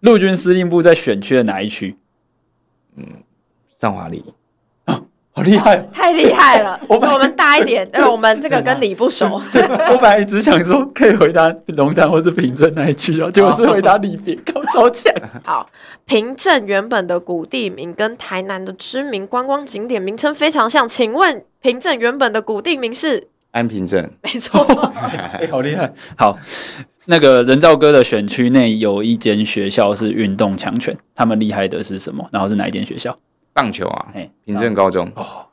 陆军司令部在选区的哪一区？嗯，上华里。好厉害，太厉害了！我我们大一点，因为我们这个跟李不熟。对，我本来只想说可以回答龙潭或是平镇那一区哦，结果是回答里边，搞超强。好，平镇原本的古地名跟台南的知名观光景点名称非常像，请问平镇原本的古地名是？安平镇。没错。哎，好厉害！好，那个人造哥的选区内有一间学校是运动强权，他们厉害的是什么？然后是哪一间学校？棒球啊，平镇高中哦。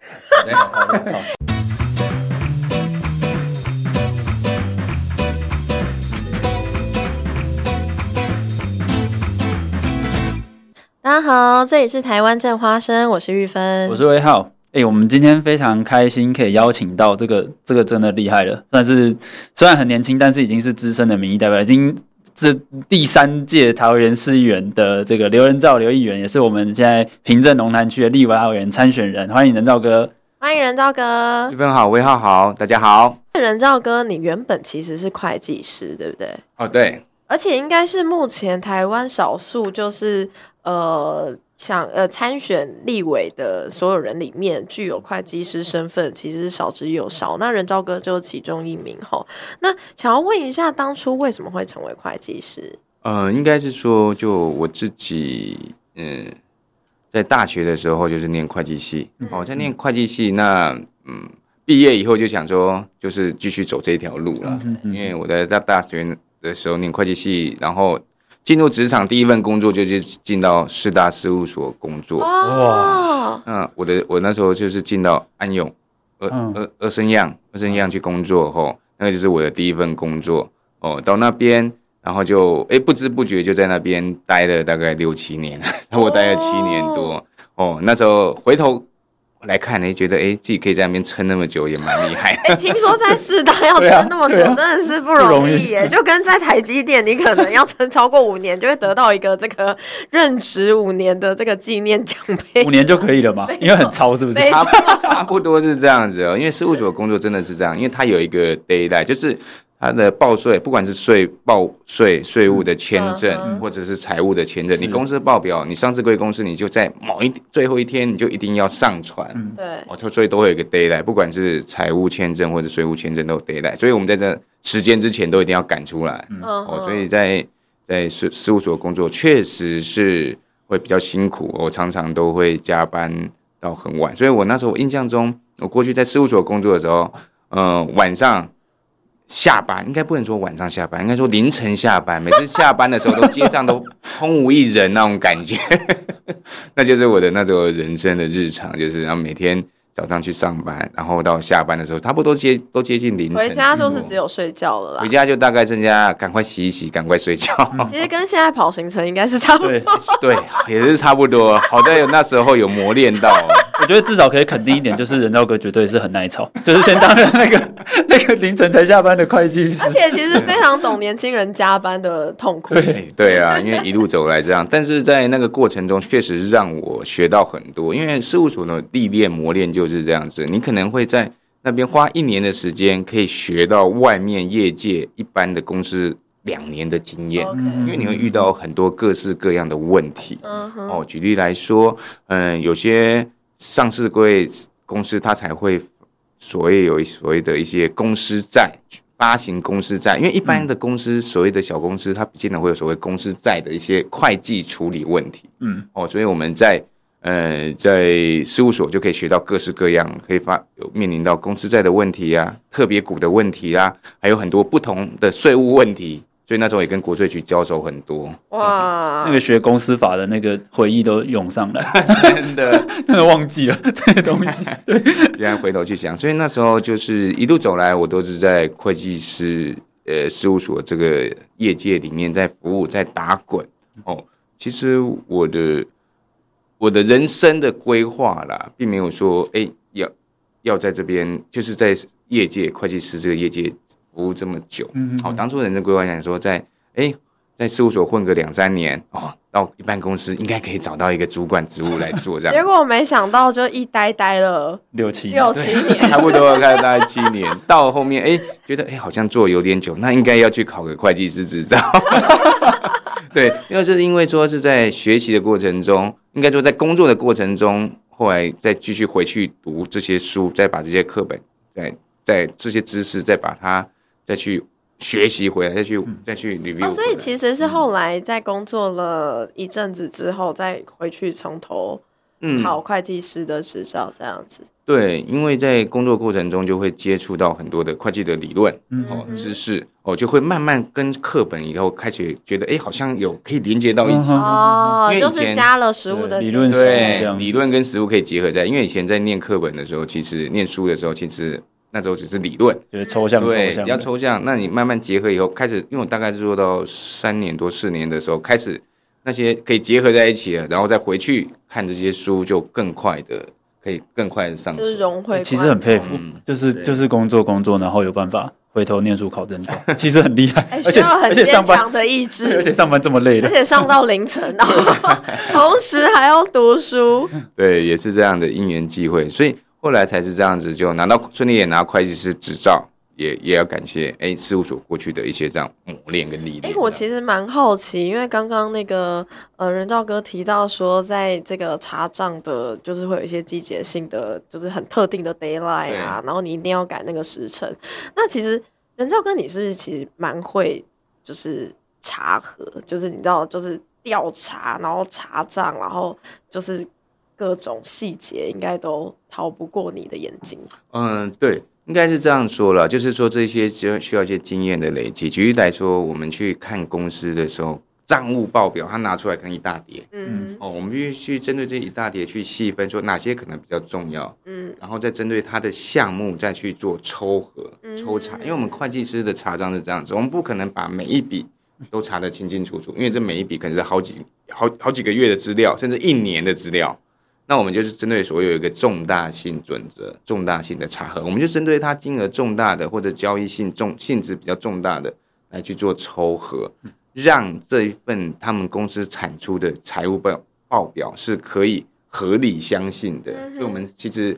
大家好，这里是台湾正花生，我是玉芬，我是威浩。哎、欸，我们今天非常开心可以邀请到这个，这个真的厉害了，算是虽然很年轻，但是已经是资深的民意代表，已经。这第三届桃园市议员的这个刘仁照刘议员，也是我们现在平镇龙潭区的立委参选人，欢迎人造哥，欢迎人造哥，一分好，威浩好，大家好。人造哥，你原本其实是会计师，对不对？哦，对，而且应该是目前台湾少数就是呃。想呃参选立委的所有人里面，具有会计师身份其实是少之又少。那人造哥就是其中一名吼。那想要问一下，当初为什么会成为会计师？呃，应该是说，就我自己，嗯，在大学的时候就是念会计系，哦，在念会计系，那嗯，毕业以后就想说，就是继续走这一条路了。因为我在在大学的时候念会计系，然后。进入职场第一份工作就是进到四大事务所工作。哇，嗯，我的我那时候就是进到安永二二二生样二生样去工作后，那个就是我的第一份工作哦，到那边然后就哎不知不觉就在那边待了大概六七年，我待了七年多哦，那时候回头。来看，你觉得哎，自己可以在那边撑那么久，也蛮厉害。哎，听说在四大要撑那么久，真的是不容易耶。就跟在台积电，你可能要撑超过五年，就会得到一个这个任职五年的这个纪念奖杯。五年就可以了吗？因为很超，是不是？差差不多是这样子哦。因为事务所的工作真的是这样，因为它有一个 deadline，就是。他的报税，不管是税报税、税务的签证，或者是财务的签证，你公司报表，你上市柜公司，你就在某一最后一天，你就一定要上传。对，哦，所以都会有一个 d a y l i g h t 不管是财务签证或者税务签证都有 d a y l i g h t 所以我们在这时间之前都一定要赶出来。哦，所以在在事事务所工作确实是会比较辛苦，我常常都会加班到很晚。所以我那时候我印象中，我过去在事务所工作的时候，嗯、呃，晚上。下班应该不能说晚上下班，应该说凌晨下班。每次下班的时候，都街上都空无一人那种感觉，那就是我的那种人生的日常，就是然后每天。早上去上班，然后到下班的时候，差不多接都接近凌晨。回家就是只有睡觉了啦。回家就大概剩下赶快洗一洗，赶快睡觉。其实跟现在跑行程应该是差不多。对，也是差不多。好在有那时候有磨练到。我觉得至少可以肯定一点，就是人造哥绝对是很耐操，就是先当了那个那个凌晨才下班的会计师。而且其实非常懂年轻人加班的痛苦。对对啊，因为一路走来这样，但是在那个过程中确实让我学到很多，因为事务所的历练磨练就。是这样子，你可能会在那边花一年的时间，可以学到外面业界一般的公司两年的经验。因为你会遇到很多各式各样的问题。Uh huh. 哦，举例来说，嗯，有些上市贵公司它才会所谓有所谓的一些公司债发行公司债，因为一般的公司所谓的小公司，它不见得会有所谓公司债的一些会计处理问题。嗯，哦，所以我们在。呃，在事务所就可以学到各式各样，可以发有面临到公司债的问题啊，特别股的问题啊，还有很多不同的税务问题。所以那时候也跟国税局交手很多。哇，那个学公司法的那个回忆都涌上来，真的，真 的忘记了 这些东西。对，现在回头去想，所以那时候就是一路走来，我都是在会计师呃事务所这个业界里面在服务，在打滚。哦，其实我的。我的人生的规划啦，并没有说，哎、欸，要要在这边，就是在业界会计师这个业界服务这么久。嗯，好，当初人生规划想说在，在、欸、哎，在事务所混个两三年，哦，到一般公司应该可以找到一个主管职务来做这样。结果没想到，就一呆呆了六七六七年，差不多开始待七年，到后面哎、欸，觉得哎、欸，好像做有点久，那应该要去考个会计师执照。对，因为是因为说是在学习的过程中，应该说在工作的过程中，后来再继续回去读这些书，再把这些课本，再再这些知识，再把它再去学习回来，再去再去 review。哦，所以其实是后来在工作了一阵子之后，再回去从头考会计师的执照，这样子。对，因为在工作过程中就会接触到很多的会计的理论，嗯、哦，知识，哦，就会慢慢跟课本以后开始觉得，哎，好像有可以连接到一起哦，就是加了实物的理论，对，理论跟实物可以结合在。因为以前在念课本的时候，其实念书的时候，其实那时候只是理论，就是抽象，对，抽象比较抽象。那你慢慢结合以后，开始，因为我大概是做到三年多四年的时候，开始那些可以结合在一起了，然后再回去看这些书，就更快的。可以更快的上，就是融会。其实很佩服，就是就是工作工作，然后有办法回头念书考证照，其实很厉害，而且很坚强的意志，而且上班这么累的，而且上到凌晨，然 后同时还要读书。对，也是这样的因缘际会，所以后来才是这样子，就拿到顺利也拿会计师执照。也也要感谢哎、欸，事务所过去的一些这样磨练跟历练。哎、欸，我其实蛮好奇，因为刚刚那个呃，人照哥提到说，在这个查账的，就是会有一些季节性的，就是很特定的 deadline 啊，然后你一定要赶那个时辰。那其实人照哥，你是不是其实蛮会就是查核，就是你知道，就是调查，然后查账，然后就是各种细节，应该都逃不过你的眼睛。嗯，对。应该是这样说了，就是说这些就需要一些经验的累积。举例来说，我们去看公司的时候，账务报表他拿出来可能一大叠，嗯，哦，我们必须去针对这一大叠去细分，说哪些可能比较重要，嗯，然后再针对它的项目再去做抽核、抽查。因为我们会计师的查账是这样子，我们不可能把每一笔都查得清清楚楚，因为这每一笔可能是好几好好几个月的资料，甚至一年的资料。那我们就是针对所有一个重大性准则、重大性的查核，我们就针对它金额重大的或者交易性重、性质比较重大的来去做抽核，让这一份他们公司产出的财务报报表是可以合理相信的。所以，我们其实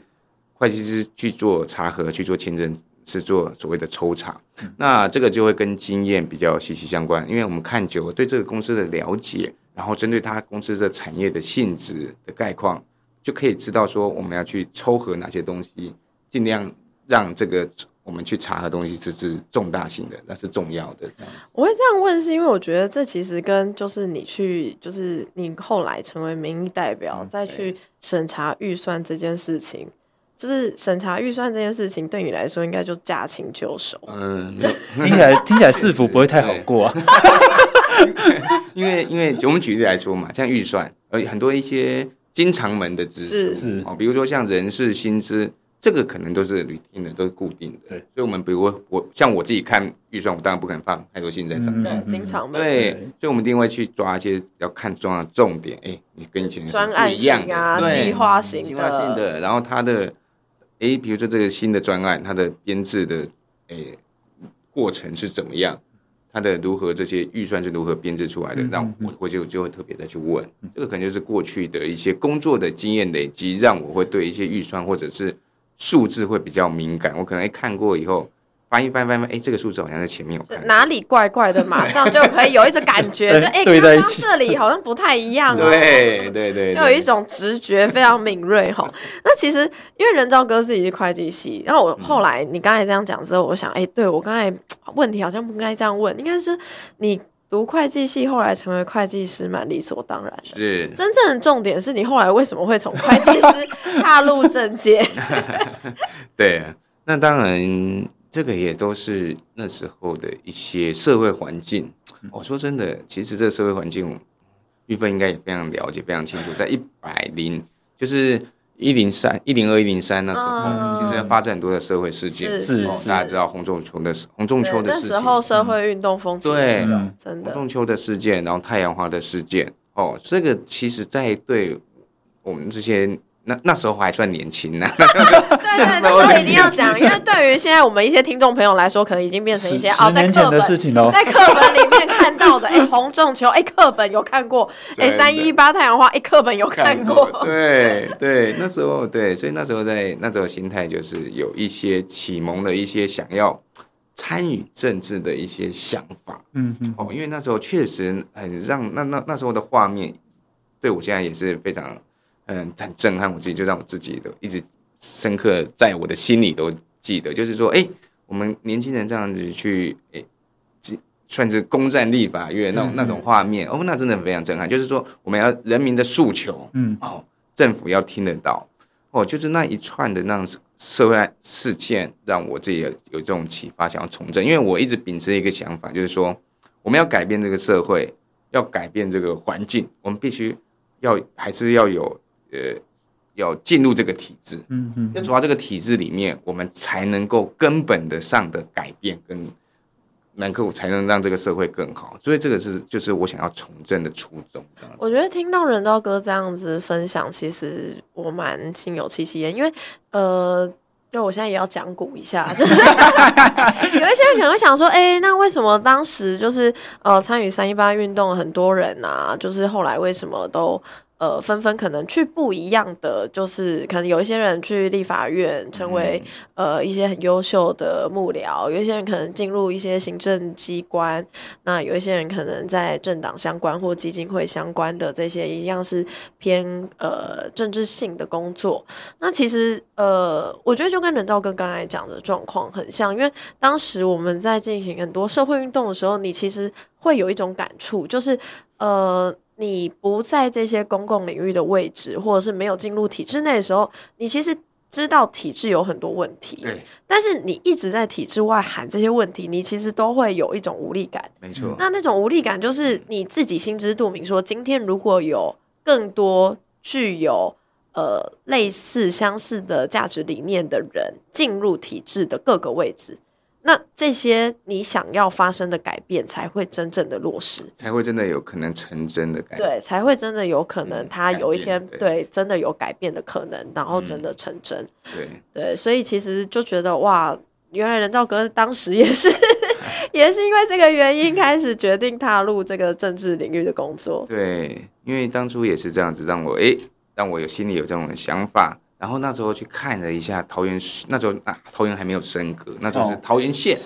会计师去做查核、去做签证，是做所谓的抽查。那这个就会跟经验比较息息相关，因为我们看久了，对这个公司的了解，然后针对他公司的产业的性质的概况。就可以知道说我们要去抽核哪些东西，尽量让这个我们去查核东西是是重大性的，那是重要的。我会这样问，是因为我觉得这其实跟就是你去，就是你后来成为民意代表，嗯、再去审查预算这件事情，就是审查预算这件事情对你来说应该就驾轻就熟。嗯，就听起来听起来市府不会太好过啊。因为因为我们举例来说嘛，像预算，呃，很多一些。经常门的支出是哦，比如说像人事薪资，这个可能都是履听的，都是固定的。对，所以我们比如我，像我自己看预算，我当然不可能放太多薪在上面。对，经常门。对，所以我们一定会去抓一些要看重要的重点。哎，你跟以前专案型啊，计划型的，计划性的。然后它的，哎，比如说这个新的专案，它的编制的，哎，过程是怎么样？它的如何这些预算是如何编制出来的？那我我就就会特别的去问，这个可能就是过去的一些工作的经验累积，让我会对一些预算或者是数字会比较敏感。我可能看过以后。翻一翻翻翻，哎，这个数字好像在前面有看，哪里怪怪的，马上就可以有一种感觉，就哎，刚刚这里 好像不太一样啊。对对对，就有一种直觉非常敏锐哈。那其实因为人造哥自己是会计系，然后我后来你刚才这样讲之后，我想，哎，对我刚才问题好像不应该这样问，应该是你读会计系后来成为会计师，蛮理所当然的。是，真正的重点是你后来为什么会从会计师踏入政界？对，那当然。这个也都是那时候的一些社会环境。我说真的，其实这个社会环境，玉芬应该也非常了解、非常清楚。在一百零，就是一零三、一零二、一零三那时候，其实要发生很多的社会事件。是，大家知道洪仲秋的洪仲秋的事情。那时候社会运动风起。对，真的。洪仲秋的事件，然后太阳花的事件。哦，这个其实，在对我们这些。那那时候还算年轻呢，对对对，这个一定要讲，因为对于现在我们一些听众朋友来说，可能已经变成一些哦，在课本在课本里面看到的，哎，红中球，哎，课本有看过，哎，三一八太阳花，哎，课本有看过，对对，那时候对，所以那时候在那时候心态就是有一些启蒙的一些想要参与政治的一些想法。嗯嗯，哦，因为那时候确实很让那那那时候的画面，对我现在也是非常嗯很震撼。我自己就让我自己的一直深刻在我的心里都记得，就是说，哎，我们年轻人这样子去，哎，算是攻占立法院那种、嗯、那种画面，哦，那真的非常震撼。就是说，我们要人民的诉求，嗯，哦，政府要听得到。哦，就是那一串的那种社会事件，让我自己有有这种启发，想要从政。因为我一直秉持一个想法，就是说，我们要改变这个社会，要改变这个环境，我们必须要还是要有呃，要进入这个体制。嗯嗯，要走到这个体制里面，我们才能够根本的上的改变跟。能够才能让这个社会更好，所以这个是就是我想要从政的初衷。我觉得听到人道哥这样子分享，其实我蛮心有戚戚焉，因为呃，就我现在也要讲古一下，就是有一些人可能会想说，哎、欸，那为什么当时就是呃参与三一八运动很多人啊，就是后来为什么都？呃，纷纷可能去不一样的，就是可能有一些人去立法院，成为、嗯、呃一些很优秀的幕僚；有一些人可能进入一些行政机关，那有一些人可能在政党相关或基金会相关的这些，一样是偏呃政治性的工作。那其实呃，我觉得就跟仁昭哥刚才讲的状况很像，因为当时我们在进行很多社会运动的时候，你其实会有一种感触，就是呃。你不在这些公共领域的位置，或者是没有进入体制内的时候，你其实知道体制有很多问题。对，但是你一直在体制外喊这些问题，你其实都会有一种无力感。没错，那那种无力感就是你自己心知肚明，说今天如果有更多具有呃类似相似的价值理念的人进入体制的各个位置。那这些你想要发生的改变，才会真正的落实，才会真的有可能成真的改变。对，才会真的有可能，他有一天、嗯、对，对真的有改变的可能，然后真的成真。嗯、对对，所以其实就觉得哇，原来人造哥当时也是，也是因为这个原因开始决定踏入这个政治领域的工作。对，因为当初也是这样子，让我哎，让我有心里有这种想法。然后那时候去看了一下桃园市，那时候啊桃园还没有升格，那时候是桃园县。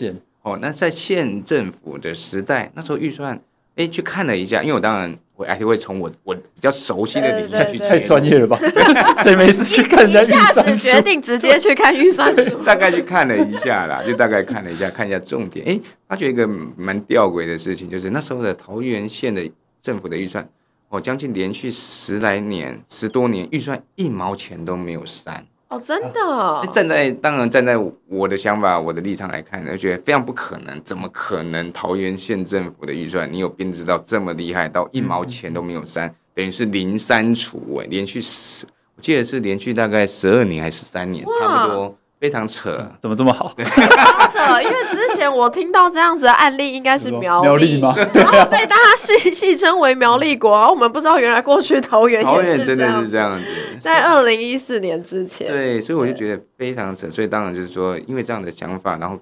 哦，那在县政府的时代，那时候预算，哎，去看了一下，因为我当然我还是会从我我比较熟悉的领域去，太专业了吧？谁没事去看人家预算？一下子决定直接去看预算书，大概去看了一下啦，就大概看了一下，看一下重点。哎，发觉一个蛮吊诡的事情，就是那时候的桃园县的政府的预算。我将近连续十来年、十多年，预算一毛钱都没有删哦，真的。站在当然站在我的想法、我的立场来看，我觉得非常不可能。怎么可能？桃园县政府的预算，你有编制到这么厉害，到一毛钱都没有删，嗯、等于是零删除哎，连续十，我记得是连续大概十二年还是十三年，差不多。非常扯，怎么这么好？非常扯，因为之前我听到这样子的案例，应该是苗苗栗吗？然后被大家戏 戏称为苗栗国，我们不知道原来过去桃园桃园真的是这样子，在二零一四年之前。对，所以我就觉得非常扯，所以当然就是说，因为这样的想法，然后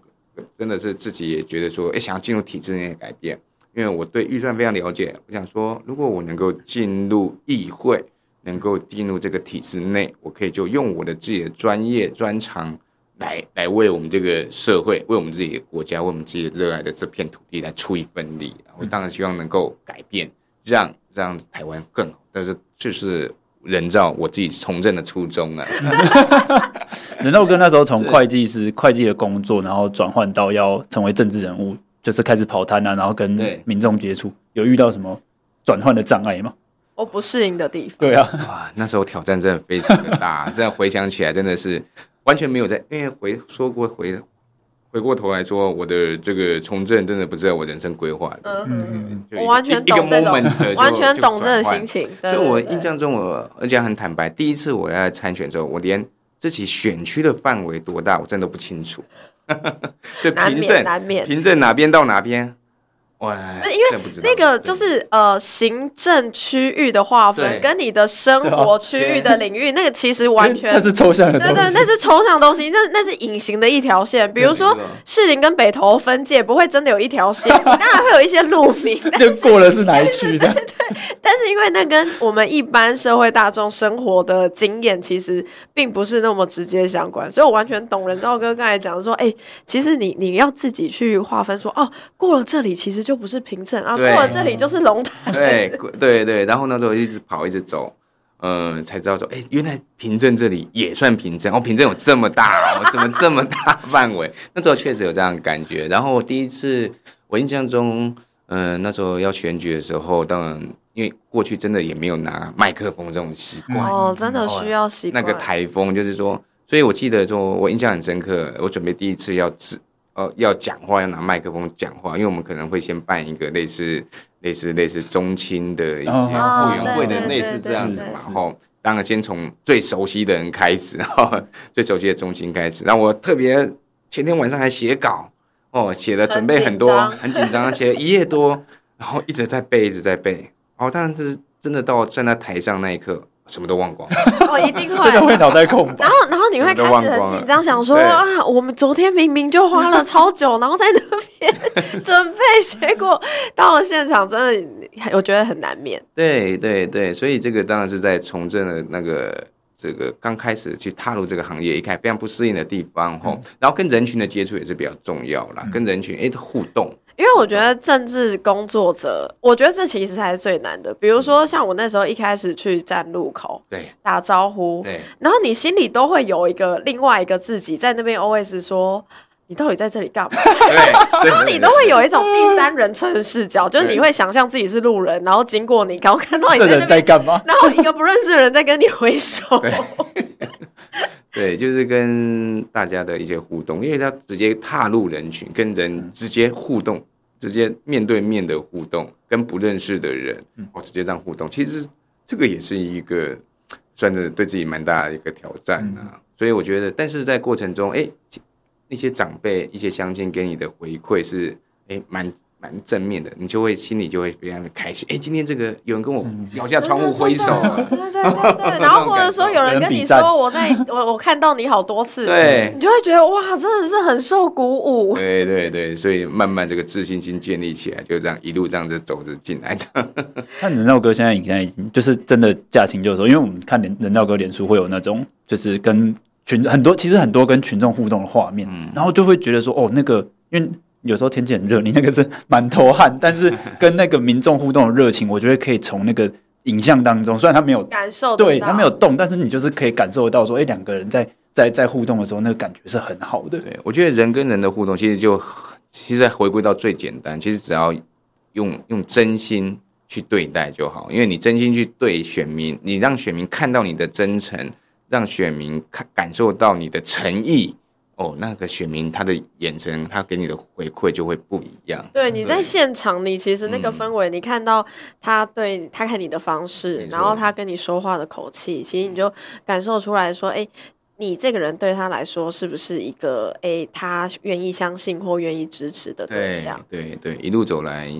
真的是自己也觉得说，哎、欸，想要进入体制内改变，因为我对预算非常了解，我想说，如果我能够进入议会，能够进入这个体制内，我可以就用我的自己的专业专长。来来为我们这个社会，为我们自己的国家，为我们自己热爱的这片土地来出一份力。我当然希望能够改变，让让台湾更好。但是这是人造我自己从政的初衷啊。人造哥那时候从会计师、会计的工作，然后转换到要成为政治人物，就是开始跑摊啊，然后跟民众接触，有遇到什么转换的障碍吗？我不适应的地方。对啊，哇，那时候挑战真的非常的大。现在回想起来，真的是。完全没有在，因为回说过回回过头来说，我的这个从政真的不是在我人生规划的。嗯嗯，我完全懂这种，完全懂这个心情。所以，我印象中，我而且很坦白，第一次我要参选之后，我连自己选区的范围多大，我真的不清楚。就凭证，凭证哪边到哪边，哇，因为那个就是呃行政区域的划分，跟你的生活区域的领域，那个其实完全 那是抽象的，对对，那是抽象东西，那那是隐形的一条线。比如说士林跟北投分界，不会真的有一条线，当然会有一些路名，就过了是哪一区的？对，但是因为那跟我们一般社会大众生活的经验其实并不是那么直接相关，所以我完全懂人造哥刚才讲的说，哎，其实你你要自己去划分说，哦，过了这里其实就不是平镇。啊，过了这里就是龙潭。对对对，然后那时候一直跑一直走，嗯、呃，才知道说，哎，原来平镇这里也算平镇哦，平镇有这么大哦，怎么这么大范围？那时候确实有这样的感觉。然后我第一次，我印象中，嗯、呃，那时候要选举的时候，当然因为过去真的也没有拿麦克风这种习惯哦，真的需要习惯那个台风，就是说，所以我记得说，我印象很深刻，我准备第一次要自。呃，要讲话要拿麦克风讲话，因为我们可能会先办一个类似类似类似中青的一些后援会的类似这样子嘛，然后当然先从最熟悉的人开始，然后最熟悉的中心开始。然后我特别前天晚上还写稿，哦，写了准备很多，很紧张，写了一页多，然后一直在背，一直在背。哦，当然这是真的到站在台上那一刻。什么都忘光了，哦，一定会，真的会脑袋空白。然后，然后你会开始很紧张，想说啊，我们昨天明明就花了超久，然后在那边 准备，结果到了现场，真的我觉得很难免。对对对，所以这个当然是在从政的那个这个刚开始去踏入这个行业，一看非常不适应的地方吼，嗯、然后跟人群的接触也是比较重要啦，嗯、跟人群哎互动。因为我觉得政治工作者，我觉得这其实才是最难的。比如说，像我那时候一开始去站路口，对，打招呼，对，然后你心里都会有一个另外一个自己在那边 always 说，你到底在这里干嘛？然后你都会有一种第三人称的视角，就是你会想象自己是路人，然后经过你，然后看到你在那边在干嘛，然后一个不认识的人在跟你挥手。对，就是跟大家的一些互动，因为他直接踏入人群，跟人直接互动，直接面对面的互动，跟不认识的人，哦，直接这样互动，其实这个也是一个算是对自己蛮大的一个挑战啊。所以我觉得，但是在过程中，哎，那些长辈、一些乡亲给你的回馈是，哎，蛮。蛮正面的，你就会心里就会非常的开心。哎，今天这个有人跟我摇下窗户挥手，对对对对。然后或者说有人跟你说我在我我看到你好多次，对，你就会觉得哇，真的是很受鼓舞。对对对，所以慢慢这个自信心建立起来，就这样一路这样子走着进来的。看人造哥现在你现在已经就是真的驾轻就熟，因为我们看人人造哥脸书会有那种就是跟群很多其实很多跟群众互动的画面，嗯、然后就会觉得说哦那个因为。有时候天气很热，你那个是满头汗，但是 跟那个民众互动的热情，我觉得可以从那个影像当中，虽然他没有感受，对他没有动，但是你就是可以感受得到说，哎，两个人在在在互动的时候，那个感觉是很好的。对，我觉得人跟人的互动，其实就其实回归到最简单，其实只要用用真心去对待就好，因为你真心去对选民，你让选民看到你的真诚，让选民看感受到你的诚意。哦，那个选民他的眼神，他给你的回馈就会不一样。对，你在现场，你其实那个氛围，你看到他对他看你的方式，然后他跟你说话的口气，其实你就感受出来说，哎，你这个人对他来说是不是一个哎，他愿意相信或愿意支持的对象？对对，对，一路走来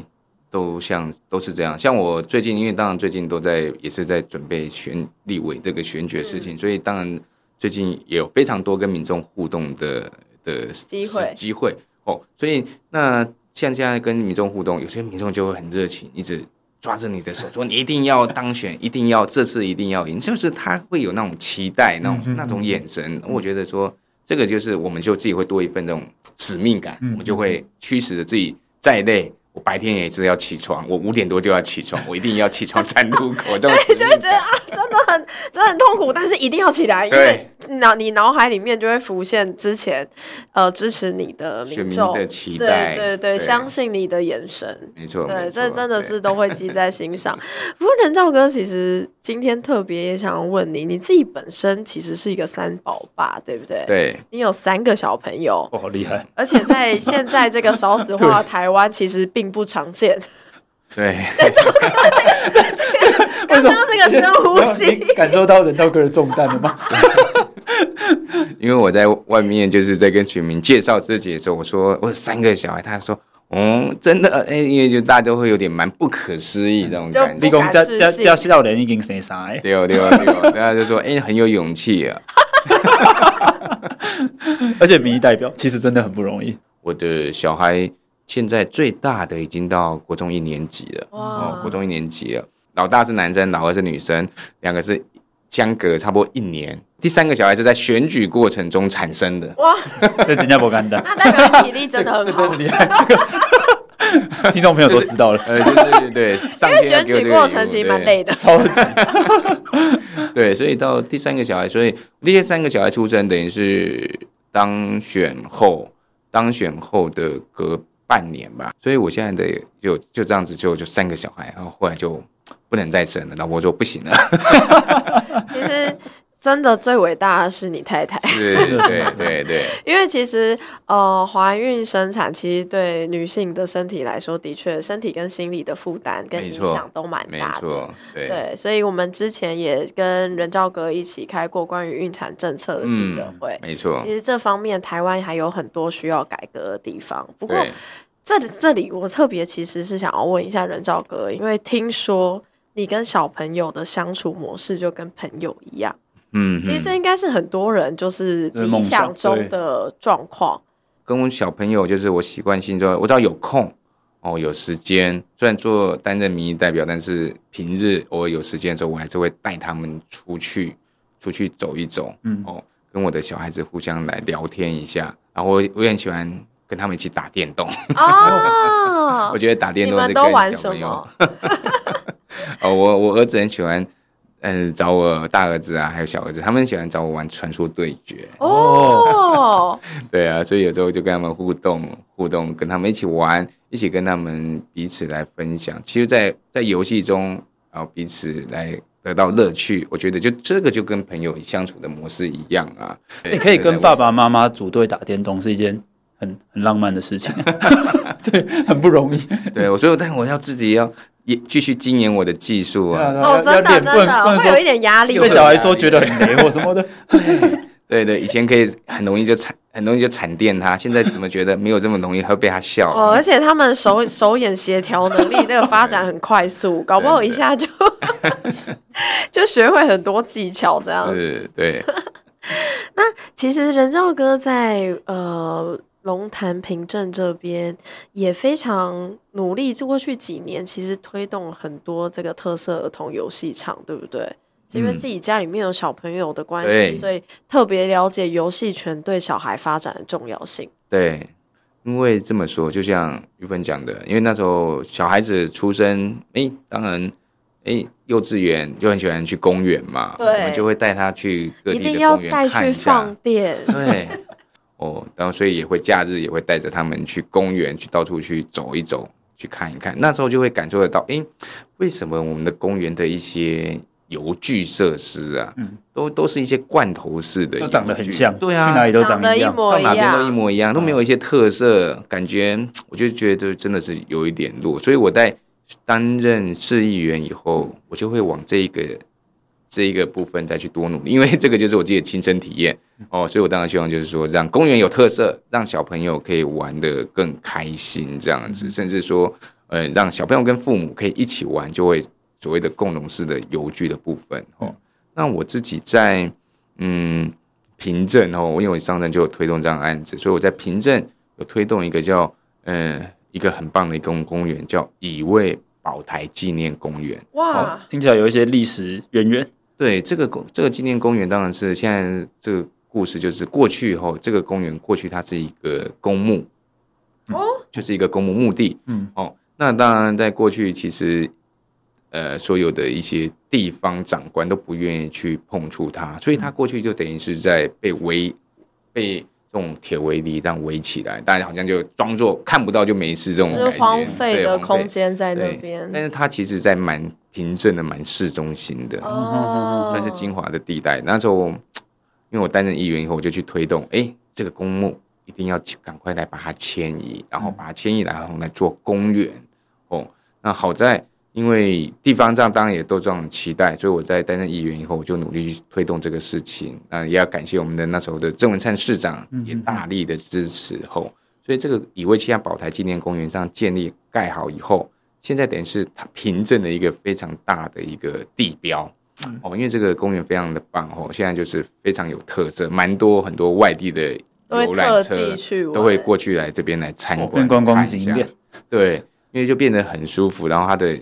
都像都是这样。像我最近，因为当然最近都在也是在准备选立委这个选举的事情，所以当然。最近也有非常多跟民众互动的的机会机会哦，所以那像现在跟民众互动，有些民众就会很热情，一直抓着你的手说：“你一定要当选，一定要这次一定要赢。”就是他会有那种期待，那种那种眼神。我觉得说这个就是我们就自己会多一份这种使命感，我们就会驱使着自己再累。我白天也是要起床，我五点多就要起床，我一定要起床站路口。对，就会觉得啊，真的很，真的很痛苦，但是一定要起来，因为脑你脑海里面就会浮现之前，呃，支持你的民众的期待，对对相信你的眼神，没错，对，这真的是都会记在心上。不过人造哥，其实今天特别也想要问你，你自己本身其实是一个三宝爸，对不对？对，你有三个小朋友，哦，好厉害，而且在现在这个少子化 台湾，其实并不常见。对，刚刚这个深呼吸，感受到人道哥的重担了吗？因为我在外面就是在跟选民介绍自己的时候，我说我有三个小孩，他说嗯，真的，哎，因为就大家都会有点蛮不可思议这种感觉。立功加加加笑脸已经谁啥？哎，对哦，对哦，对哦，大家就说，哎，很有勇气啊。而且民意代表其实真的很不容易。我的小孩现在最大的已经到国中一年级了，哇哦，国中一年级了。老大是男生，老二是女生，两个是相隔差不多一年。第三个小孩是在选举过程中产生的。哇，这真叫不干的。那代表体力真的很好，这真的厉害。听众朋友都知道了，呃，对对对，因为选举过程其实蛮累的，超级。对，所以到第三个小孩，所以第三个小孩出生，等于是当选后，当选后的隔半年吧。所以我现在的就就这样子，就就三个小孩，然后后来就不能再生了。老婆说不行了。其实。真的最伟大的是你太太，对对对对，因为其实呃，怀孕生产其实对女性的身体来说，的确身体跟心理的负担跟影响都蛮大的，对，对，所以我们之前也跟人照哥一起开过关于孕产政策的记者会，没错，其实这方面台湾还有很多需要改革的地方。不过这里这里我特别其实是想要问一下人照哥，因为听说你跟小朋友的相处模式就跟朋友一样。嗯，其实这应该是很多人就是理想中的状况。跟我小朋友就是我习惯性就我只要有空哦，有时间，虽然做担任民意代表，但是平日偶尔有时间的时候，我还是会带他们出去出去走一走。嗯哦，跟我的小孩子互相来聊天一下，然后我我也很喜欢跟他们一起打电动。哦，我觉得打电动是跟小朋友。哦，我我儿子很喜欢。嗯，找我大儿子啊，还有小儿子，他们喜欢找我玩传说对决。哦，对啊，所以有时候就跟他们互动，互动，跟他们一起玩，一起跟他们彼此来分享。其实在，在在游戏中，然后彼此来得到乐趣。我觉得就这个就跟朋友相处的模式一样啊。你可以跟爸爸妈妈组队打电动，是一件很很浪漫的事情。对，很不容易。对，我所以，但我要自己要。也继续经营我的技术啊！哦，真的真的会有一点压力，对小孩说觉得很累或什么的。对对，以前可以很容易就惨，很容易就惨电他，现在怎么觉得没有这么容易，会被他笑？哦，而且他们手 手眼协调能力那个发展很快速，搞不好一下就就学会很多技巧这样子。对。那其实人照哥在呃。龙潭平镇这边也非常努力，这过去几年其实推动很多这个特色儿童游戏场，对不对？是因为自己家里面有小朋友的关系，嗯、所以特别了解游戏权对小孩发展的重要性。对，因为这么说，就像玉芬讲的，因为那时候小孩子出生，哎，当然，哎，幼稚园就很喜欢去公园嘛，对，我们就会带他去各地的公园看一下，一定要带去放电，对。哦，然后所以也会假日也会带着他们去公园，去到处去走一走，去看一看。那时候就会感受得到，诶，为什么我们的公园的一些游具设施啊，嗯、都都是一些罐头式的，都长得很像，对啊，去哪里都长得一模一样，到哪边都一模一样，都没有一些特色，嗯、感觉我就觉得真的是有一点弱。所以我在担任市议员以后，我就会往这个。这一个部分再去多努力，因为这个就是我自己的亲身体验哦，所以我当然希望就是说，让公园有特色，让小朋友可以玩的更开心这样子，甚至说，呃，让小朋友跟父母可以一起玩，就会所谓的共融式的游具的部分哦。那我自己在嗯平镇哦，我因为我上任就有推动这样的案子，所以我在平镇有推动一个叫嗯一个很棒的一个公园，叫乙未保台纪念公园。哇，听起来有一些历史渊源。对，这个公这个纪念公园当然是现在这个故事，就是过去以后这个公园过去它是一个公墓，哦，就是一个公墓墓地，嗯，哦，那当然在过去其实，呃，所有的一些地方长官都不愿意去碰触它，所以它过去就等于是在被围被。这种铁围篱这样围起来，大家好像就装作看不到就没事这种感觉，就是荒废的空间在那边。但是它其实，在蛮平镇的、蛮市中心的，哦、算是精华的地带。那时候，因为我担任议员以后，我就去推动，哎，这个公墓一定要赶快来把它迁移，然后把它迁移来，然后来做公园。哦，那好在。因为地方上当然也都这样期待，所以我在担任议员以后，我就努力去推动这个事情。那也要感谢我们的那时候的郑文灿市长也大力的支持后，所以这个乙未气象宝台纪念公园上建立盖好以后，现在等于是它凭证的一个非常大的一个地标。哦，因为这个公园非常的棒哦，现在就是非常有特色，蛮多很多外地的游览车都会过去来这边来参观观光景点，对，因为就变得很舒服，然后它的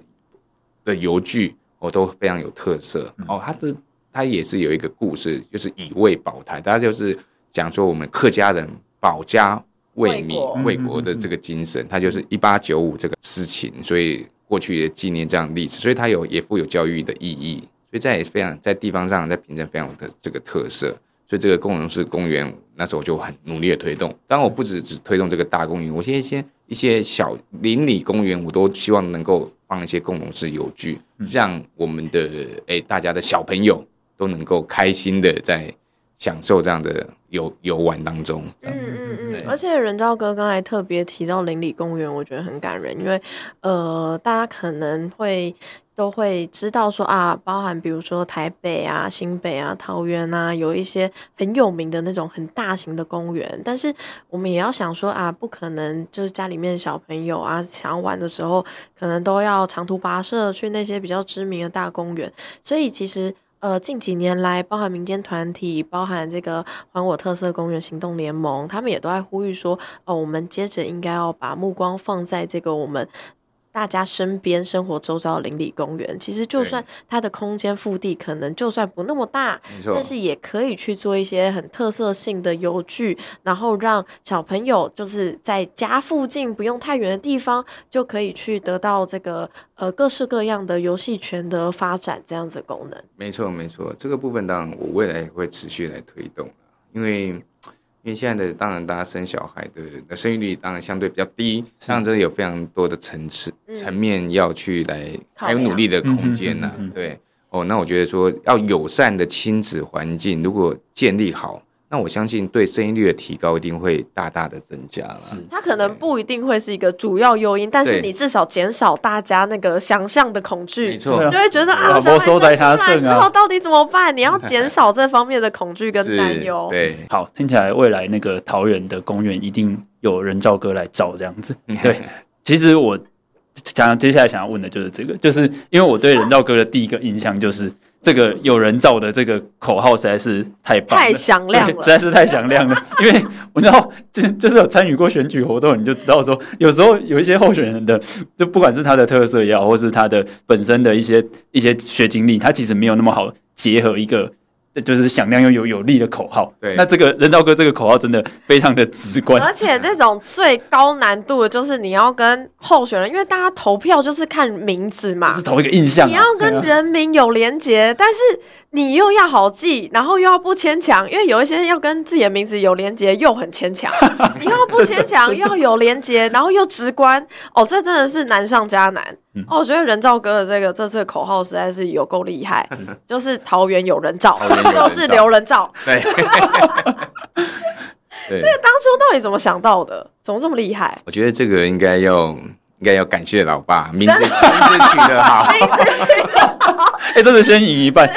的游具哦都非常有特色。哦，它是它也是有一个故事，就是以味保台，大家就是讲说我们客家人保家。为民为国。的这个精神，它就是一八九五这个事情，所以过去也纪念这样的历史，所以它有也富有教育的意义，所以在也非常在地方上在平镇非常的这个特色，所以这个共荣式公园那时候就很努力的推动。当然我不只只推动这个大公园，我现在一些一些小邻里公园，我都希望能够放一些共荣式游具，让我们的哎大家的小朋友都能够开心的在享受这样的。游游玩当中，嗯嗯嗯，而且人造哥刚才特别提到邻里公园，我觉得很感人，因为呃，大家可能会都会知道说啊，包含比如说台北啊、新北啊、桃园啊，有一些很有名的那种很大型的公园，但是我们也要想说啊，不可能就是家里面小朋友啊想要玩的时候，可能都要长途跋涉去那些比较知名的大公园，所以其实。呃，近几年来，包含民间团体，包含这个还我特色公园行动联盟，他们也都在呼吁说，哦，我们接着应该要把目光放在这个我们。大家身边生活周遭的邻里公园，其实就算它的空间腹地可能就算不那么大，但是也可以去做一些很特色性的游具，然后让小朋友就是在家附近不用太远的地方，就可以去得到这个呃各式各样的游戏权的发展这样子的功能。没错，没错，这个部分当然我未来也会持续来推动，因为。因为现在的当然，大家生小孩的生育率当然相对比较低，当然这有非常多的层次层面要去来，还有努力的空间呢。对，哦，那我觉得说要友善的亲子环境，如果建立好。那我相信，对生育率的提高一定会大大的增加了。它可能不一定会是一个主要诱因，但是你至少减少大家那个想象的恐惧，没错，就会觉得啊，小孩生出来之后到底怎么办？你要 减少这方面的恐惧跟担忧。对，好，听起来未来那个桃园的公园一定有人造哥来照这样子。对，其实我想接下来想要问的就是这个，就是因为我对人造哥的第一个印象就是。这个有人造的这个口号实在是太棒了，太响亮了，实在是太响亮了。因为我知道，就就是有参与过选举活动，你就知道说，有时候有一些候选人的，就不管是他的特色也好，或是他的本身的一些一些学经历，他其实没有那么好结合一个。就是响亮又有有力的口号，对，那这个人造哥这个口号真的非常的直观，而且那种最高难度的就是你要跟候选人，因为大家投票就是看名字嘛，是投一个印象，啊，你要跟人民有连结，啊，但是你又要好记，然后又要不牵强，因为有一些要跟自己的名字有连结又很牵强，你又要不牵强 又要有连结，然后又直观，哦，这真的是难上加难。哦，我觉得人造哥的这个这次的口号实在是有够厉害，就是桃园有人造，就是留人造。对，这个当初到底怎么想到的？怎么这么厉害？我觉得这个应该要应该要感谢老爸，名字名字取得好，名字取得好。哎，真的先赢一半。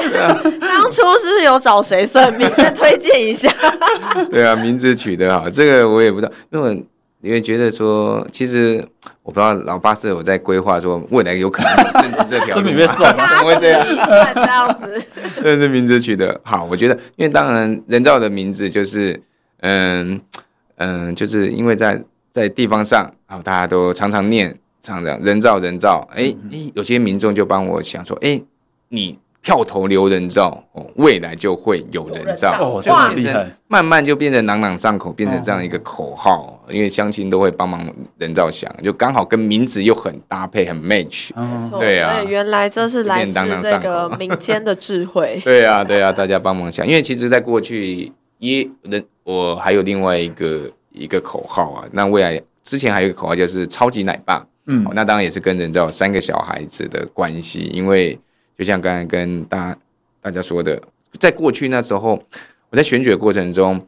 当初是不是有找谁算命？再推荐一下。对啊，名字取得好，这个我也不知道，因为。因为觉得说，其实我不知道老爸是有在规划说未来有可能有政治这条路，这里面算吗？怎么会这样？这样子，这是名字取得好。我觉得，因为当然人造的名字就是，嗯嗯，就是因为在在地方上啊，大家都常常念，常常人造人造，哎哎，有些民众就帮我想说，哎，你。票投留人造，哦，未来就会有人造，哦，这么厉害，慢慢就变成朗朗上口，变成这样一个口号。哦、因为乡亲都会帮忙人造想，就刚好跟名字又很搭配，很 match。哦，对啊，所以原来这是来自这个民间的智慧。对啊，对啊，大家帮忙想，因为其实在过去一人，我还有另外一个一个口号啊。那未来之前还有一个口号就是超级奶爸，嗯，那当然也是跟人造三个小孩子的关系，因为。就像刚才跟大大家说的，在过去那时候，我在选举的过程中，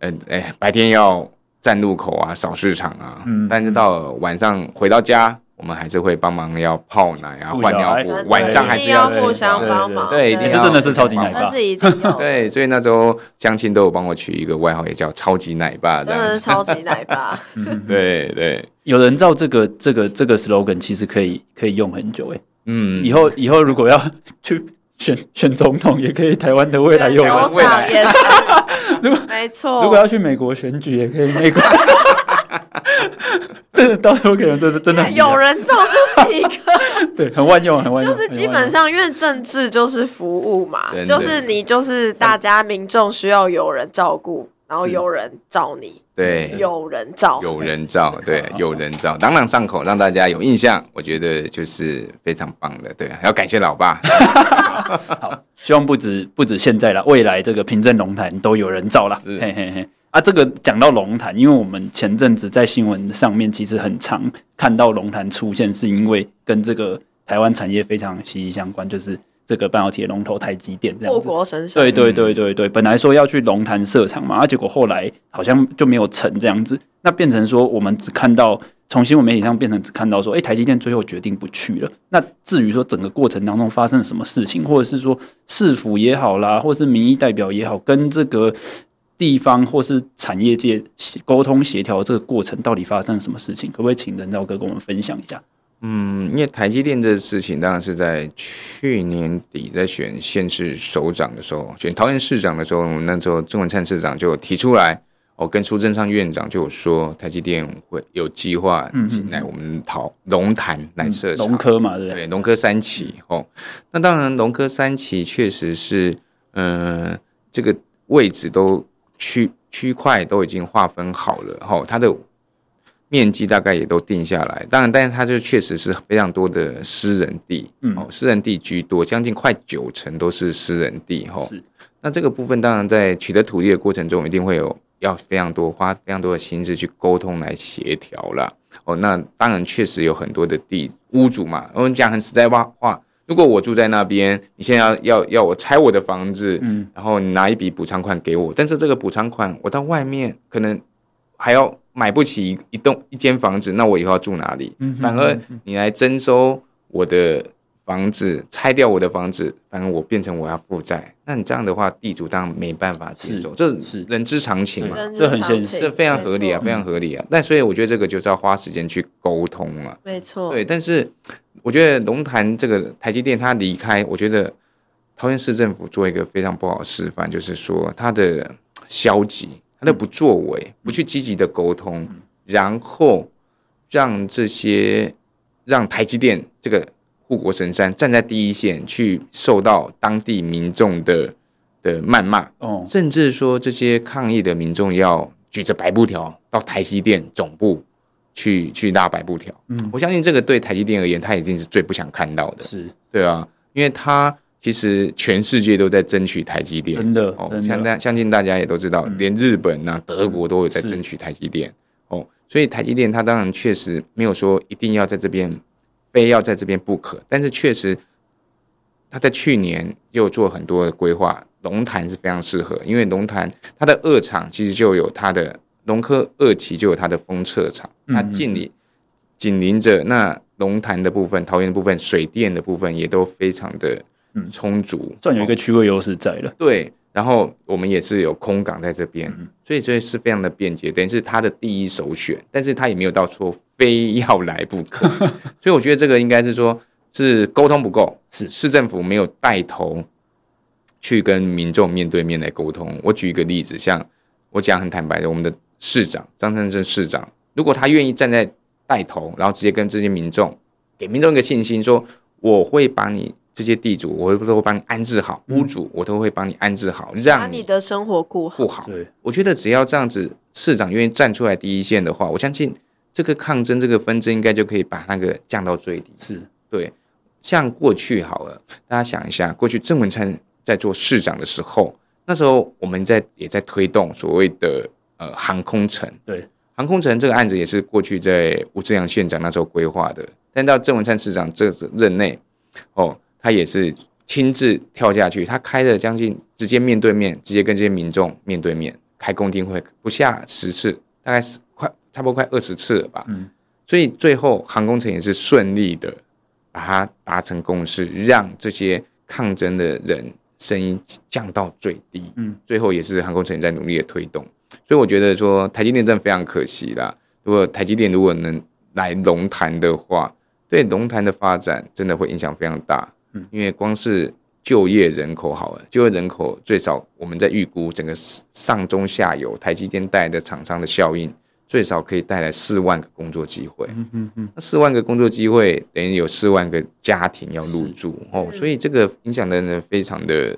呃，哎，白天要站路口啊，扫市场啊，嗯，但是到晚上回到家，我们还是会帮忙要泡奶啊、换尿布，对晚上还是要互相帮忙。对，这真的是超级奶爸，这是一定要。对，所以那时候乡亲都有帮我取一个外号，也叫超级奶爸，真的是超级奶爸。对对，有人照这个这个这个 slogan，其实可以可以用很久哎。嗯，以后以后如果要 去选选总统，也可以台湾的未来有未来也是。如果没错，如果要去美国选举，也可以美国。这个到时候可能真的真的有人照就是一个 对，很万用，很万用。就是基本上，因为政治就是服务嘛，就是你就是大家民众需要有人照顾，然后有人照你，对，有人照，有人照，对，有人照，朗朗上口，让大家有印象，我觉得就是非常棒的。对，要感谢老爸。好，希望不止不止现在了，未来这个平镇龙潭都有人照了。嘿嘿嘿。啊，这个讲到龙潭，因为我们前阵子在新闻上面其实很常看到龙潭出现，是因为跟这个台湾产业非常息息相关，就是这个半导体龙头台积电这样子。护国神山。对对对对对，本来说要去龙潭设厂嘛，啊，结果后来好像就没有成这样子，那变成说我们只看到从新闻媒体上变成只看到说，哎，台积电最后决定不去了。那至于说整个过程当中发生了什么事情，或者是说市府也好啦，或者是民意代表也好，跟这个。地方或是产业界沟通协调这个过程到底发生了什么事情？可不可以请人造哥跟我们分享一下？嗯，因为台积电这个事情，当然是在去年底在选县市首长的时候，选桃园市长的时候，我们那时候郑文灿市长就提出来，我跟苏贞昌院长就有说，台积电会有计划进来我们桃龙潭来设厂，龙科嘛，对对，龙科三期哦。那当然，龙科三期确实是，嗯、呃，这个位置都。区区块都已经划分好了，哈，它的面积大概也都定下来。当然，但是它就确实是非常多的私人地，哦，私人地居多，将近快九成都是私人地，哈。那这个部分当然在取得土地的过程中，一定会有要非常多花非常多的心思去沟通来协调了。哦，那当然确实有很多的地屋主嘛，我们讲很实在话话。如果我住在那边，你现在要要要我拆我的房子，嗯，然后你拿一笔补偿款给我，但是这个补偿款我到外面可能还要买不起一栋一间房子，那我以后要住哪里？嗯，反而你来征收我的房子，拆掉我的房子，反正我变成我要负债，那你这样的话，地主当然没办法接受，这是人之常情嘛，这很现实，这非常合理啊，非常合理啊。但所以我觉得这个就是要花时间去沟通了，没错，对，但是。我觉得龙潭这个台积电，它离开，我觉得桃园市政府做一个非常不好的示范，就是说它的消极，它的不作为，不去积极的沟通，然后让这些让台积电这个护国神山站在第一线，去受到当地民众的的谩骂，哦，甚至说这些抗议的民众要举着白布条到台积电总部。去去拉白布条，嗯，我相信这个对台积电而言，他一定是最不想看到的，是。对啊，因为他其实全世界都在争取台积电，真的哦，相大相信大家也都知道，嗯、连日本呐、啊、德国都有在争取台积电，哦，所以台积电它当然确实没有说一定要在这边，非要在这边不可，但是确实他在去年又做很多的规划，龙潭是非常适合，因为龙潭它的二厂其实就有它的。龙科二期就有它的封测厂，它近邻紧邻着那龙潭的部分、桃园的部分、水电的部分也都非常的充足，算有一个区位优势在了。对，然后我们也是有空港在这边，所以这是非常的便捷，等于是他的第一首选。但是他也没有到说非要来不可，所以我觉得这个应该是说是沟通不够，是市政府没有带头去跟民众面对面来沟通。我举一个例子，像我讲很坦白的，我们的。市长张善政市长，如果他愿意站在带头，然后直接跟这些民众，给民众一个信心，说我会把你这些地主，我会都会帮你安置好，屋主我都会帮你安置好，让把你的生活过好。好。对，我觉得只要这样子，市长愿意站出来第一线的话，我相信这个抗争、这个纷争应该就可以把那个降到最低。是对，像过去好了，大家想一下，过去郑文灿在做市长的时候，那时候我们在也在推动所谓的。呃，航空城对，航空城这个案子也是过去在吴志扬县长那时候规划的，但到郑文灿市长这任内，哦，他也是亲自跳下去，他开了将近直接面对面，直接跟这些民众面对面开公听会，不下十次，大概是快差不多快二十次了吧。嗯，所以最后航空城也是顺利的把它达成共识，让这些抗争的人声音降到最低。嗯，最后也是航空城在努力的推动。所以我觉得说台积电真的非常可惜啦。如果台积电如果能来龙潭的话，对龙潭的发展真的会影响非常大。嗯，因为光是就业人口好了，就业人口最少我们在预估整个上中下游台积电带来的厂商的效应，最少可以带来四万个工作机会。嗯嗯嗯，那四万个工作机会等于有四万个家庭要入住哦，所以这个影响的呢非常的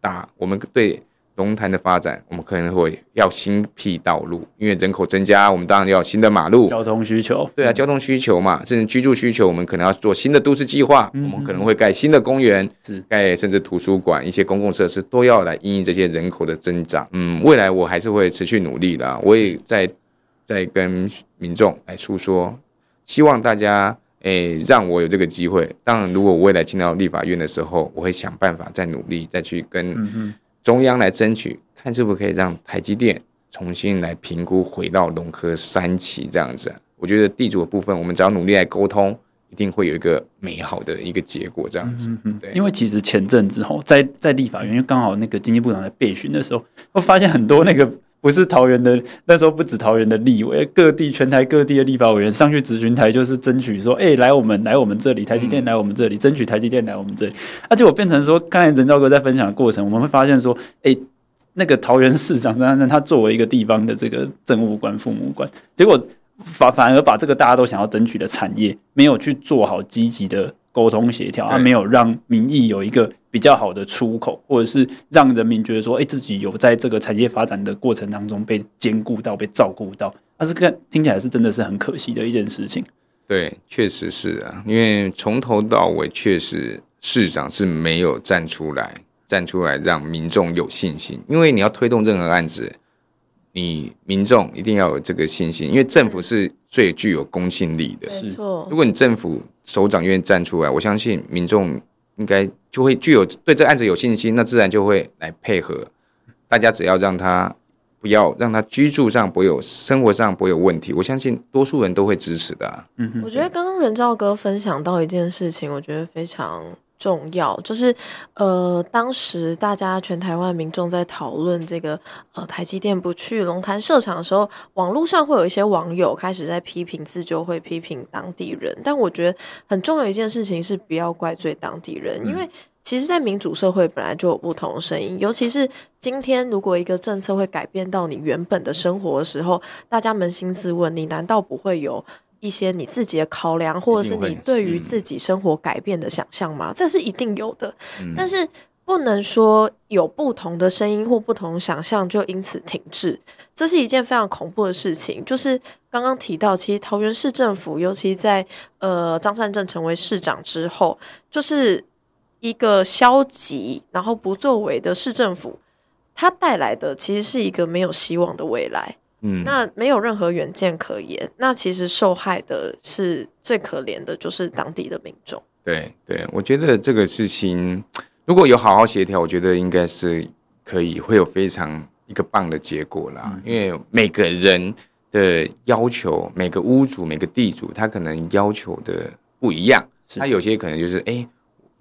大。我们对。龙潭的发展，我们可能会要新辟道路，因为人口增加，我们当然要新的马路。交通需求，对啊，交通需求嘛，甚至居住需求，我们可能要做新的都市计划，嗯、我们可能会盖新的公园，是盖甚至图书馆，一些公共设施都要来因应这些人口的增长。嗯，未来我还是会持续努力的，我也在在跟民众来诉说，希望大家诶、欸、让我有这个机会。当然，如果我未来进到立法院的时候，我会想办法再努力，再去跟。嗯中央来争取，看是不是可以让台积电重新来评估，回到农科三期这样子。我觉得地主的部分，我们只要努力来沟通，一定会有一个美好的一个结果这样子。对，因为其实前阵子吼，在在立法院，因为刚好那个经济部长在备询的时候，我发现很多那个。不是桃园的，那时候不止桃园的立委，各地全台各地的立法委员上去咨询台，就是争取说，哎、欸，来我们来我们这里，台积电来我们这里，争取台积电来我们这里。而且我变成说，刚才仁昭哥在分享的过程，我们会发现说，哎、欸，那个桃园市长，那他作为一个地方的这个政务官、父母官，结果反反而把这个大家都想要争取的产业，没有去做好积极的沟通协调，他没有让民意有一个。比较好的出口，或者是让人民觉得说，哎、欸，自己有在这个产业发展的过程当中被兼顾到、被照顾到，但是看听起来是真的是很可惜的一件事情。对，确实是啊，因为从头到尾确实市长是没有站出来，站出来让民众有信心。因为你要推动任何案子，你民众一定要有这个信心，因为政府是最具有公信力的。是，如果你政府首长愿意站出来，我相信民众。应该就会具有对这个案子有信心，那自然就会来配合。大家只要让他不要让他居住上不会有生活上不会有问题，我相信多数人都会支持的啊。嗯，我觉得刚刚人造哥分享到一件事情，我觉得非常。重要就是，呃，当时大家全台湾民众在讨论这个，呃，台积电不去龙潭设厂的时候，网络上会有一些网友开始在批评，自救会批评当地人。但我觉得很重要一件事情是，不要怪罪当地人，因为其实，在民主社会本来就有不同的声音，尤其是今天，如果一个政策会改变到你原本的生活的时候，大家扪心自问，你难道不会有？一些你自己的考量，或者是你对于自己生活改变的想象吗？这是一定有的，嗯，但是不能说有不同的声音或不同的想象就因此停滞，这是一件非常恐怖的事情。就是刚刚提到，其实桃园市政府，尤其在呃张善政成为市长之后，就是一个消极然后不作为的市政府，它带来的其实是一个没有希望的未来。嗯，那没有任何远见可言。那其实受害的是最可怜的，就是当地的民众。对对，我觉得这个事情如果有好好协调，我觉得应该是可以会有非常一个棒的结果啦。嗯、因为每个人的要求，每个屋主、每个地主，他可能要求的不一样。他有些可能就是，哎，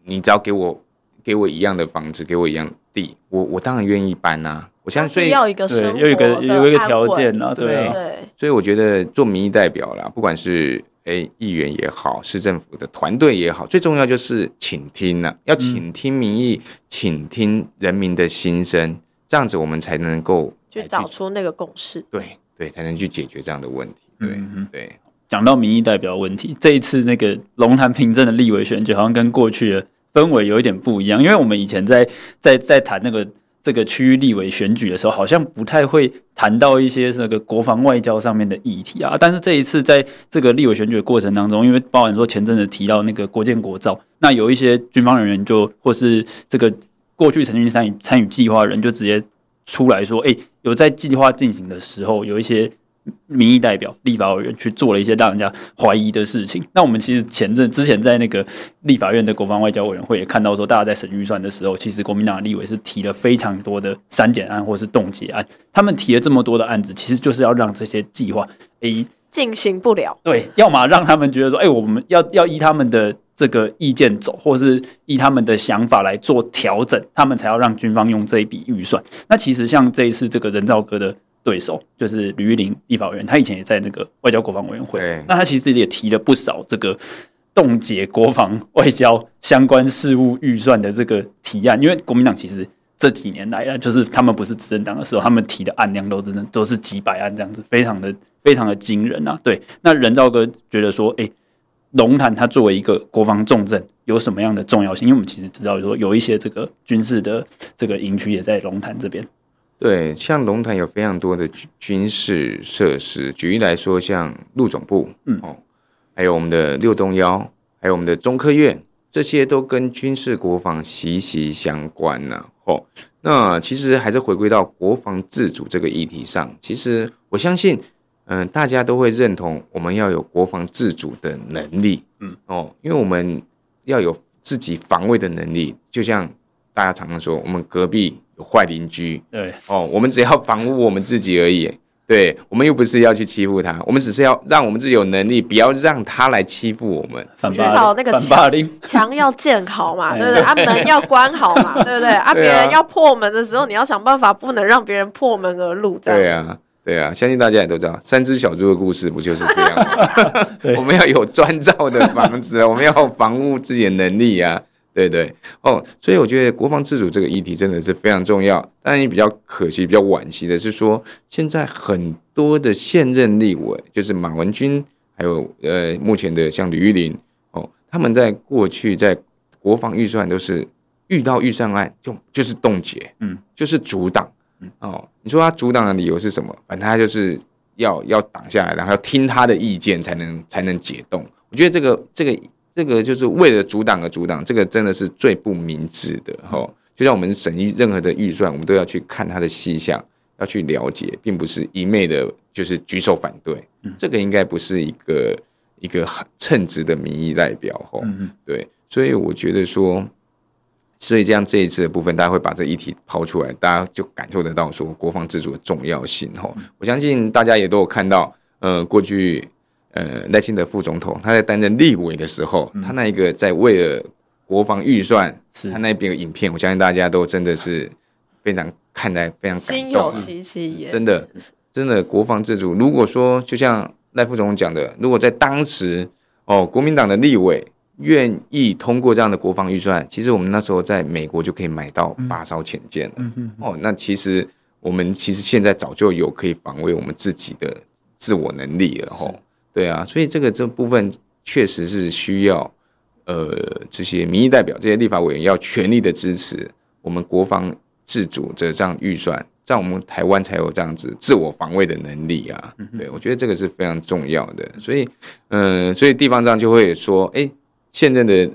你只要给我给我一样的房子，给我一样地，我我当然愿意搬啊。我相信要一个生活有一个有一个条件啊，对，对，对，所以我觉得做民意代表啦，不管是诶议员也好，市政府的团队也好，最重要就是倾听呐，要倾听民意，倾听人民的心声，这样子我们才能够去找出那个共识，对对，才能去解决这样的问题。对、嗯、对，讲到民意代表问题，这一次那个龙潭平镇的立委选举，好像跟过去的氛围有一点不一样，因为我们以前在在在谈那个。这个区域立委选举的时候，好像不太会谈到一些那个国防外交上面的议题啊。但是这一次在这个立委选举的过程当中，因为包含说前阵子提到那个国建国造，那有一些军方人员就或是这个过去曾经参与参与计划的人，就直接出来说：“哎，有在计划进行的时候，有一些。”民意代表、立法委员去做了一些让人家怀疑的事情。那我们其实前阵之前在那个立法院的国防外交委员会也看到说，大家在审预算的时候，其实国民党的立委是提了非常多的删减案或是冻结案。他们提了这么多的案子，其实就是要让这些计划诶进行不了。对，要么让他们觉得说，哎、欸，我们要要依他们的这个意见走，或是依他们的想法来做调整，他们才要让军方用这一笔预算。那其实像这一次这个人造哥的对手，就是吕玉玲立法委员，他以前也在那个外交国防委员会，对那他其实也提了不少这个冻结国防外交相关事务预算的这个提案，因为国民党其实。这几年来啊，就是他们不是执政党的时候，他们提的案量都真的都是几百案这样子，非常的非常的惊人啊。对，那人造哥觉得说，哎，龙潭它作为一个国防重镇，有什么样的重要性？因为我们其实知道说，有一些这个军事的这个营区也在龙潭这边。对，像龙潭有非常多的军事设施，举例来说，像陆总部，嗯哦，还有我们的六东幺，还有我们的中科院。这些都跟军事国防息息相关呐，哦。那其实还是回归到国防自主这个议题上。其实我相信，嗯，大家都会认同我们要有国防自主的能力，嗯，哦，因为我们要有自己防卫的能力。就像大家常常说，我们隔壁有坏邻居，对，哦，我们只要防护我们自己而已。对，我们又不是要去欺负他，我们只是要让我们自己有能力，不要让他来欺负我们。至少那个墙墙要建好嘛，对不对？啊，门要关好嘛，对不对？啊，别人要破门的时候，你要想办法，不能让别人破门而入。这样。对啊，对啊，相信大家也都知道，三只小猪的故事不就是这样吗？我们要有专造的房子，我们要防护自己的能力啊。对对哦，所以我觉得国防自主这个议题真的是非常重要。但也比较可惜、比较惋惜的是说，现在很多的现任立委，就是马文君，还有呃目前的像吕玉林哦，他们在过去在国防预算都是遇到预算案就就是冻结，嗯，就是阻挡，嗯哦，你说他阻挡的理由是什么？反正他就是要要挡下来，然后要听他的意见才能才能解冻。我觉得这个这个。这个就是为了阻挡而阻挡，这个真的是最不明智的哈。就像我们审议任何的预算，我们都要去看它的细项，要去了解，并不是一昧的，就是举手反对。这个应该不是一个一个很称职的民意代表哈。对，所以我觉得说，所以这样这一次的部分，大家会把这议题抛出来，大家就感受得到说国防自主的重要性哈。我相信大家也都有看到，呃，过去。呃，赖清德副总统他在担任立委的时候，嗯、他那一个在为了国防预算，是他那边的影片，我相信大家都真的是非常看待非常心有戚戚焉。真的，真的国防自主。如果说就像赖副总统讲的，如果在当时哦，国民党的立委愿意通过这样的国防预算，其实我们那时候在美国就可以买到八艘潜舰了。嗯嗯、哦，那其实我们其实现在早就有可以防卫我们自己的自我能力了。吼。对啊，所以这个这部分确实是需要，呃，这些民意代表、这些立法委员要全力的支持我们国防自主的这样预算，这样我们台湾才有这样子自我防卫的能力啊。对，我觉得这个是非常重要的。所以，嗯、呃，所以地方上就会说，哎，现任的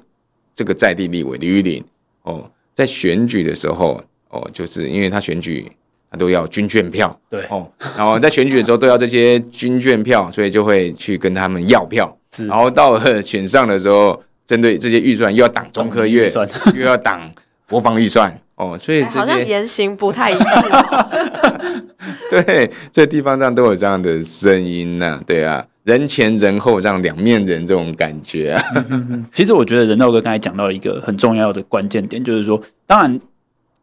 这个在地立委李玉林哦，在选举的时候哦，就是因为他选举。都要军券票，对哦，然后在选举的时候都要这些军券票，所以就会去跟他们要票。是然后到了选上的时候，针对这些预算又要挡中科院，又要挡国防预算哦，所以这些好像言行不太一致。对，这地方上都有这样的声音呢、啊。对啊，人前人后这样两面人这种感觉啊。其实我觉得人道哥刚才讲到一个很重要的关键点，就是说，当然。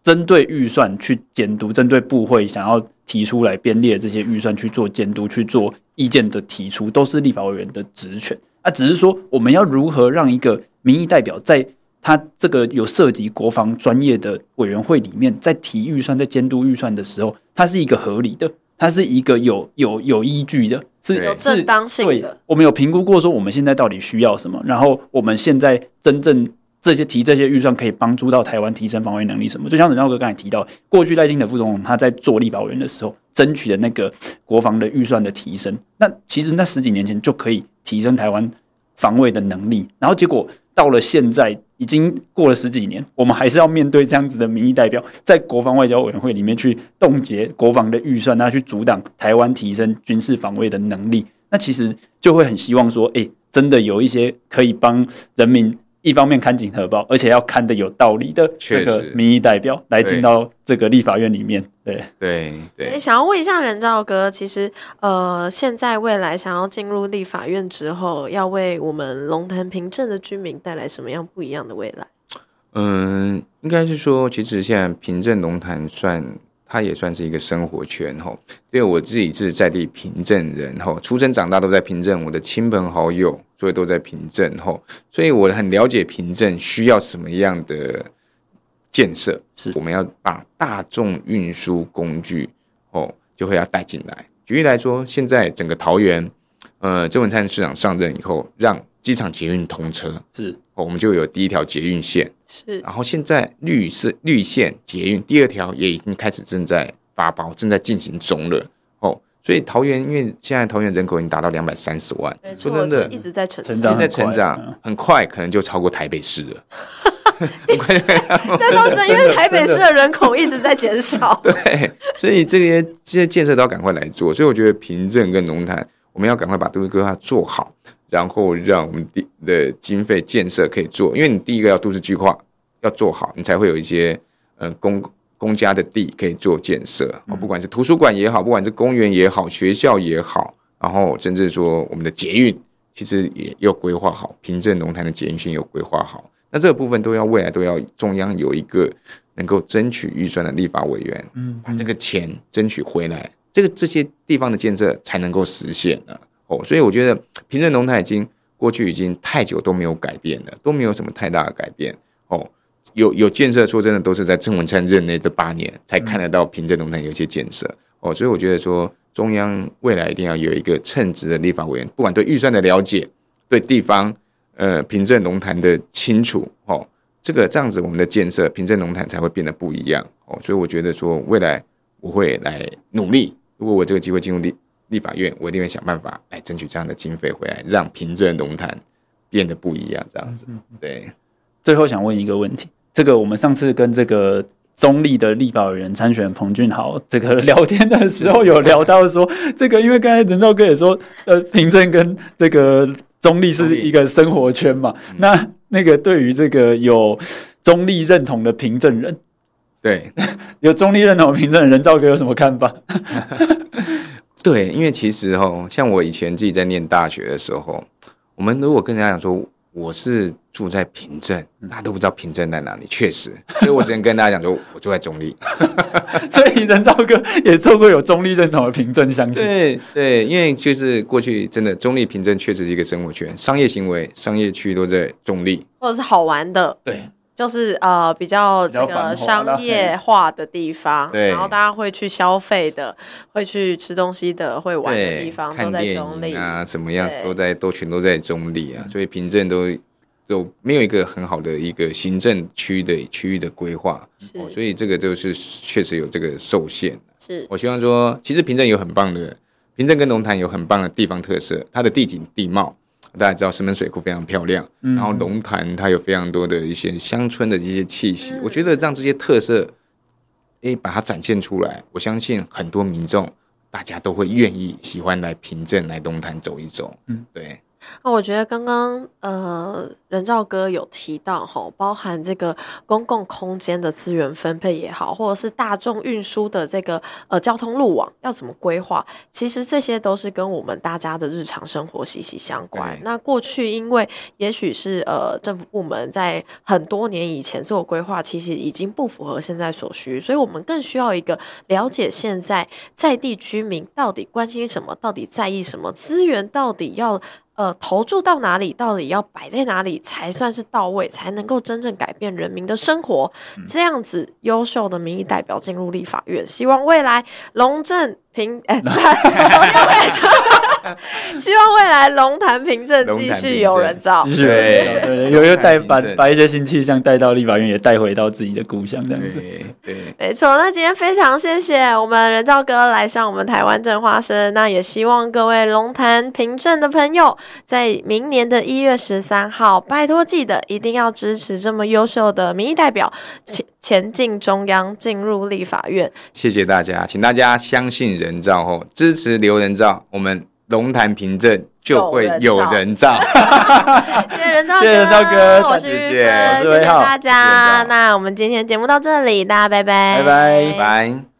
针对预算去监督，针对部会想要提出来编列这些预算去做监督、去做意见的提出，都是立法委员的职权。啊，只是说我们要如何让一个民意代表在他这个有涉及国防专业的委员会里面，在提预算、在监督预算的时候，它是一个合理的，它是一个有有有依据的，是有正当性的。我们有评估过说我们现在到底需要什么，然后我们现在真正。这些提这些预算可以帮助到台湾提升防卫能力什么？就像人造鸽刚才提到，过去赖清德副总统他在做立法委员的时候，争取的那个国防的预算的提升，那其实那十几年前就可以提升台湾防卫的能力。然后结果到了现在，已经过了十几年，我们还是要面对这样子的民意代表，在国防外交委员会里面去冻结国防的预算，那去阻挡台湾提升军事防卫的能力。那其实就会很希望说，哎，真的有一些可以帮人民。一方面看紧核报，而且要看的有道理的这个民意代表来进到这个立法院里面。对对对。想要问一下人造哥，其实呃，现在未来想要进入立法院之后，要为我们龙潭平镇的居民带来什么样不一样的未来？嗯，应该是说，其实现在平镇龙潭算。它也算是一个生活圈吼，因为我自己是在地平镇人吼，出生长大都在平镇，我的亲朋好友所以都在平镇吼，所以我很了解平镇需要什么样的建设，是。我们要把大众运输工具哦，就会要带进来。举例来说，现在整个桃园，呃，郑文灿市长上任以后，让机场捷运通车，是，我们就有第一条捷运线。是，然后现在绿色绿线捷运第二条也已经开始正在发包，正在进行中了。哦，所以桃园因为现在桃园人口已经达到两百三十万，说真的，一直在成长，一直在成长，很快可能就超过台北市了。这都是因为台北市的人口一直在减少。对，所以这些这些建设都要赶快来做。所以我觉得平镇跟龙潭，我们要赶快把都市规划做好。然后让我们的的经费建设可以做，因为你第一个要都市计划要做好，你才会有一些呃公公家的地可以做建设，不管是图书馆也好，不管是公园也好，学校也好，然后甚至说我们的捷运，其实也要规划好，平镇龙潭的捷运线有规划好，那这个部分都要未来都要中央有一个能够争取预算的立法委员，嗯，把这个钱争取回来，这个这些地方的建设才能够实现呢。哦，所以我觉得平镇龙潭已经过去已经太久都没有改变了，都没有什么太大的改变。哦，有有建设，说真的，都是在郑文灿任内这八年才看得到平镇龙潭有一些建设。哦，所以我觉得说中央未来一定要有一个称职的立法委员，不管对预算的了解，对地方呃平镇龙潭的清楚，哦，这个这样子我们的建设平镇龙潭才会变得不一样。哦，所以我觉得说未来我会来努力，如果我这个机会进入立。立法院，我一定会想办法来争取这样的经费回来，让平镇龙潭变得不一样。这样子，对。最后想问一个问题，这个我们上次跟这个中立的立法委员参选彭俊豪这个聊天的时候，有聊到说，这个因为刚才人造哥也说，呃，平镇跟这个中立是一个生活圈嘛。那那个对于这个有中立认同的平镇人，对，有中立认同的平镇人，人造哥有什么看法？对，因为其实哦，像我以前自己在念大学的时候，我们如果跟人家讲说我是住在平镇，大家都不知道平镇在哪里。确实，所以我只能跟大家讲说，我住在中立。所以人造哥也做过有中立认同的平镇，相信对对，因为就是过去真的中立平镇确实是一个生活圈，商业行为、商业区都在中立，或者是好玩的，对。就是呃比较这个商业化的地方，然后大家会去消费的，会去吃东西的，会玩的地方都在中立。啊，怎么样子都在都全都在中立啊，所以平镇都都没有一个很好的一个行政区的区域的规划，哦，所以这个就是确实有这个受限。是。我希望说，其实平镇有很棒的，平镇跟龙潭有很棒的地方特色，它的地景地貌。大家知道石门水库非常漂亮，然后龙潭它有非常多的一些乡村的一些气息，我觉得让这些特色，诶，把它展现出来，我相信很多民众大家都会愿意喜欢来平镇来龙潭走一走，嗯，对。那我觉得刚刚呃，人造哥有提到吼，包含这个公共空间的资源分配也好，或者是大众运输的这个呃交通路网要怎么规划，其实这些都是跟我们大家的日常生活息息相关。那过去因为也许是呃政府部门在很多年以前做规划，其实已经不符合现在所需，所以我们更需要一个了解现在在地居民到底关心什么，到底在意什么，资源到底要。呃，投注到哪里，到底要摆在哪里才算是到位，才能够真正改变人民的生活？嗯、这样子优秀的民意代表进入立法院，希望未来龙镇平哎，希望未来龙潭平镇继续有人照，对对对，有又带把把一些新气象带到立法院，也带回到自己的故乡，这样子。对，没错。那今天非常谢谢我们人造哥来上我们台湾镇花生，那也希望各位龙潭平镇的朋友，在明年的一月十三号，拜托记得一定要支持这么优秀的民意代表前前进中央，进入立法院。谢谢大家，请大家相信人造后支持刘人造，我们。龙潭平镇就会有人造。谢谢人造哥，谢谢人造哥，我是玉芬，谢谢大家。那我们今天节目到这里，大家拜拜，拜拜，拜。